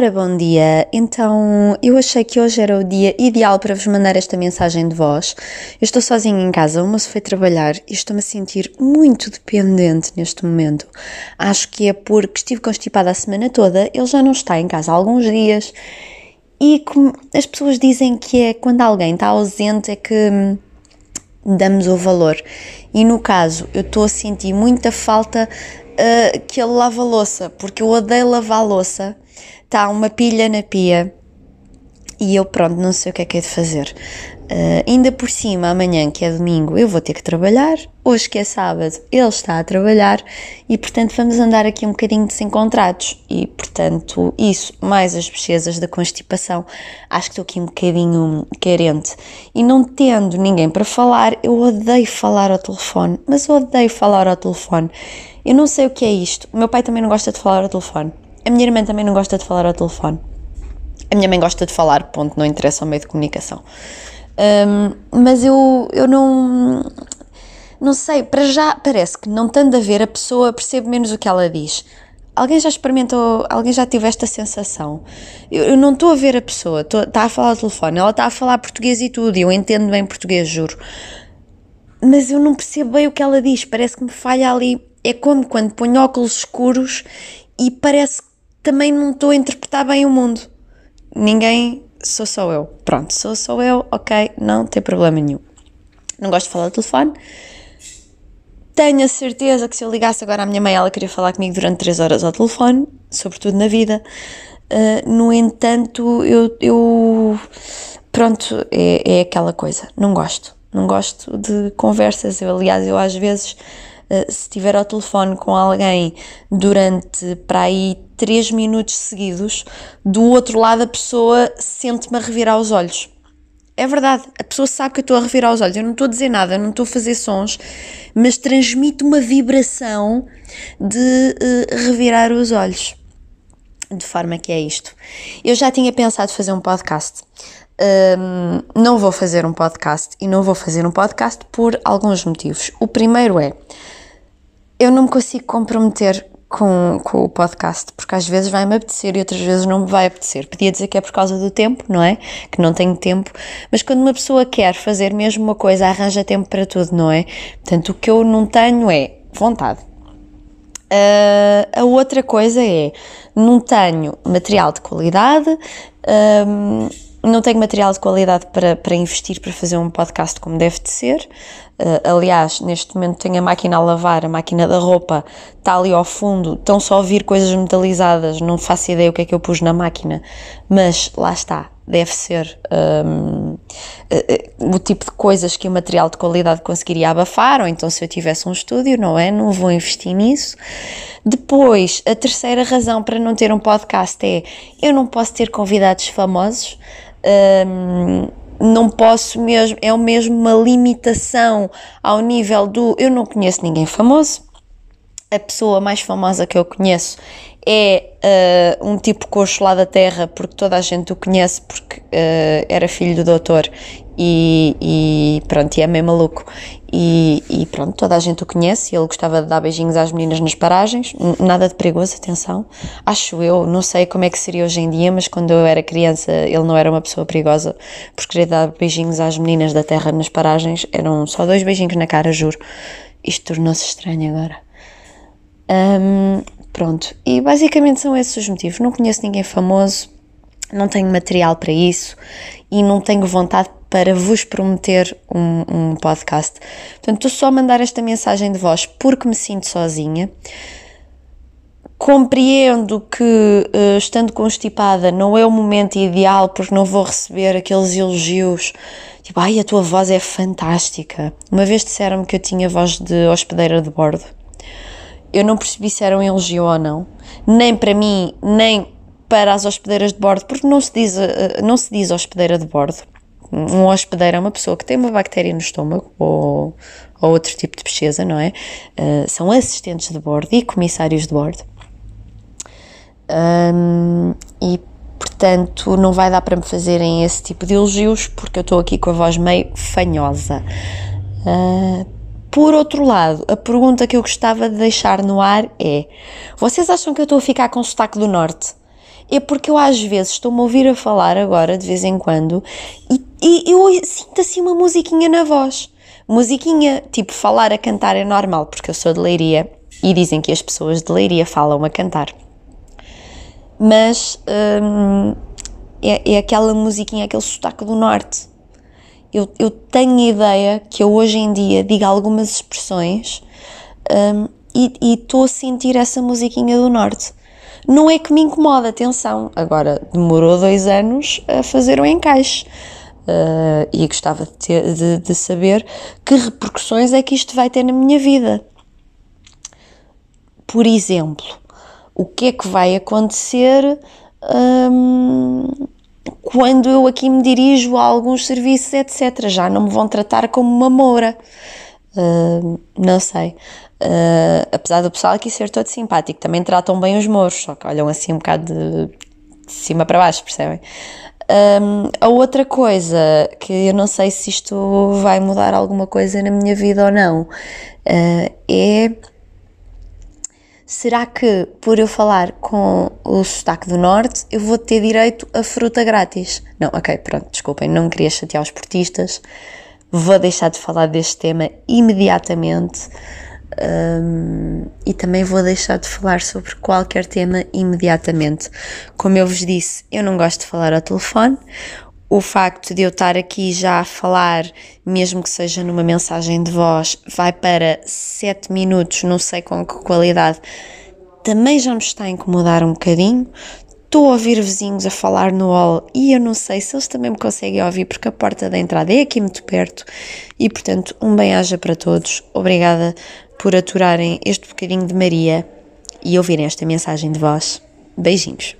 Ora, bom dia! Então, eu achei que hoje era o dia ideal para vos mandar esta mensagem de voz. Eu estou sozinha em casa, o moço foi trabalhar e estou-me a sentir muito dependente neste momento. Acho que é porque estive constipada a semana toda, ele já não está em casa há alguns dias e as pessoas dizem que é quando alguém está ausente é que hum, damos o valor. E no caso, eu estou a sentir muita falta uh, que ele lava a louça, porque eu odeio lavar a louça está uma pilha na pia e eu, pronto, não sei o que é que é de fazer. Uh, ainda por cima, amanhã, que é domingo, eu vou ter que trabalhar. Hoje, que é sábado, ele está a trabalhar e, portanto, vamos andar aqui um bocadinho desencontrados. E, portanto, isso, mais as pesquisas da constipação, acho que estou aqui um bocadinho carente. E não tendo ninguém para falar, eu odeio falar ao telefone, mas odeio falar ao telefone. Eu não sei o que é isto. O meu pai também não gosta de falar ao telefone. A minha irmã também não gosta de falar ao telefone. A minha mãe gosta de falar, ponto, não interessa o meio de comunicação. Um, mas eu, eu não. Não sei, para já parece que não tendo a ver, a pessoa percebe menos o que ela diz. Alguém já experimentou, alguém já teve esta sensação? Eu, eu não estou a ver a pessoa, está a falar ao telefone, ela está a falar português e tudo, e eu entendo bem português, juro. Mas eu não percebo bem o que ela diz, parece que me falha ali. É como quando ponho óculos escuros e parece também não estou a interpretar bem o mundo. Ninguém, sou só eu. Pronto, sou só eu, ok, não tem problema nenhum. Não gosto de falar ao telefone. Tenho a certeza que se eu ligasse agora à minha mãe, ela queria falar comigo durante 3 horas ao telefone, sobretudo na vida. Uh, no entanto, eu, eu pronto, é, é aquela coisa, não gosto. Não gosto de conversas. Eu, aliás, eu às vezes se estiver ao telefone com alguém durante para aí 3 minutos seguidos, do outro lado a pessoa sente-me a revirar os olhos. É verdade, a pessoa sabe que eu estou a revirar os olhos. Eu não estou a dizer nada, não estou a fazer sons, mas transmite uma vibração de uh, revirar os olhos. De forma que é isto. Eu já tinha pensado fazer um podcast. Um, não vou fazer um podcast e não vou fazer um podcast por alguns motivos. O primeiro é eu não me consigo comprometer com, com o podcast, porque às vezes vai-me apetecer e outras vezes não me vai apetecer. Podia dizer que é por causa do tempo, não é? Que não tenho tempo, mas quando uma pessoa quer fazer mesmo uma coisa, arranja tempo para tudo, não é? Portanto, o que eu não tenho é vontade. Uh, a outra coisa é, não tenho material de qualidade, um, não tenho material de qualidade para, para investir para fazer um podcast como deve de ser. Uh, aliás, neste momento tenho a máquina a lavar, a máquina da roupa está ali ao fundo, estão só a ouvir coisas metalizadas, não faço ideia o que é que eu pus na máquina, mas lá está, deve ser um, uh, uh, o tipo de coisas que o material de qualidade conseguiria abafar, ou então se eu tivesse um estúdio, não é? Não vou investir nisso. Depois, a terceira razão para não ter um podcast é eu não posso ter convidados famosos. Um, não posso mesmo, é o mesmo uma limitação ao nível do eu não conheço ninguém famoso. A pessoa mais famosa que eu conheço é uh, um tipo coxo lá da terra, porque toda a gente o conhece, porque uh, era filho do doutor e, e pronto, e é meio maluco. E, e, pronto, toda a gente o conhece. Ele gostava de dar beijinhos às meninas nas paragens, nada de perigoso, atenção. Acho eu, não sei como é que seria hoje em dia, mas quando eu era criança ele não era uma pessoa perigosa por querer dar beijinhos às meninas da terra nas paragens. Eram só dois beijinhos na cara, juro. Isto tornou-se estranho agora. Um, pronto, e basicamente são esses os motivos. Não conheço ninguém famoso, não tenho material para isso e não tenho vontade para vos prometer um, um podcast. Portanto, estou só a mandar esta mensagem de voz porque me sinto sozinha. Compreendo que, uh, estando constipada, não é o momento ideal porque não vou receber aqueles elogios tipo, ai, a tua voz é fantástica. Uma vez disseram-me que eu tinha voz de hospedeira de bordo. Eu não percebi se era um elogio ou não, nem para mim, nem para as hospedeiras de bordo, porque não se diz, uh, não se diz hospedeira de bordo. Um hospedeiro é uma pessoa que tem uma bactéria no estômago ou, ou outro tipo de pesquisa, não é? Uh, são assistentes de bordo e comissários de bordo. Um, e portanto não vai dar para me fazerem esse tipo de elogios porque eu estou aqui com a voz meio fanhosa. Uh, por outro lado, a pergunta que eu gostava de deixar no ar é: vocês acham que eu estou a ficar com sotaque do norte? é porque eu às vezes estou-me a ouvir a falar agora, de vez em quando, e, e eu sinto assim uma musiquinha na voz. Musiquinha, tipo falar a cantar é normal, porque eu sou de leiria e dizem que as pessoas de leiria falam a cantar. Mas hum, é, é aquela musiquinha, aquele sotaque do norte. Eu, eu tenho ideia que eu hoje em dia digo algumas expressões um, e estou a sentir essa musiquinha do norte. Não é que me incomoda, atenção, agora demorou dois anos a fazer o um encaixe. Uh, e gostava de, ter, de, de, saber que repercussões é que isto vai ter na minha vida. Por exemplo, o que é que vai acontecer um, quando eu aqui me dirijo a alguns serviços, etc. Já não me vão tratar como uma moura. Uh, não sei. Uh, apesar do pessoal aqui ser todo simpático, também tratam bem os mouros, só que olham assim um bocado de, de cima para baixo, percebem? Um, a outra coisa que eu não sei se isto vai mudar alguma coisa na minha vida ou não uh, é será que por eu falar com o sotaque do norte eu vou ter direito a fruta grátis? Não, ok, pronto, desculpem, não queria chatear os portistas, vou deixar de falar deste tema imediatamente. Um, e também vou deixar de falar sobre qualquer tema imediatamente. Como eu vos disse, eu não gosto de falar ao telefone. O facto de eu estar aqui já a falar, mesmo que seja numa mensagem de voz, vai para 7 minutos, não sei com que qualidade, também já me está a incomodar um bocadinho. Estou a ouvir vizinhos a falar no hall e eu não sei se eles também me conseguem ouvir porque a porta da entrada é aqui muito perto e, portanto, um bem-aja para todos. Obrigada por aturarem este bocadinho de Maria e ouvirem esta mensagem de voz. Beijinhos.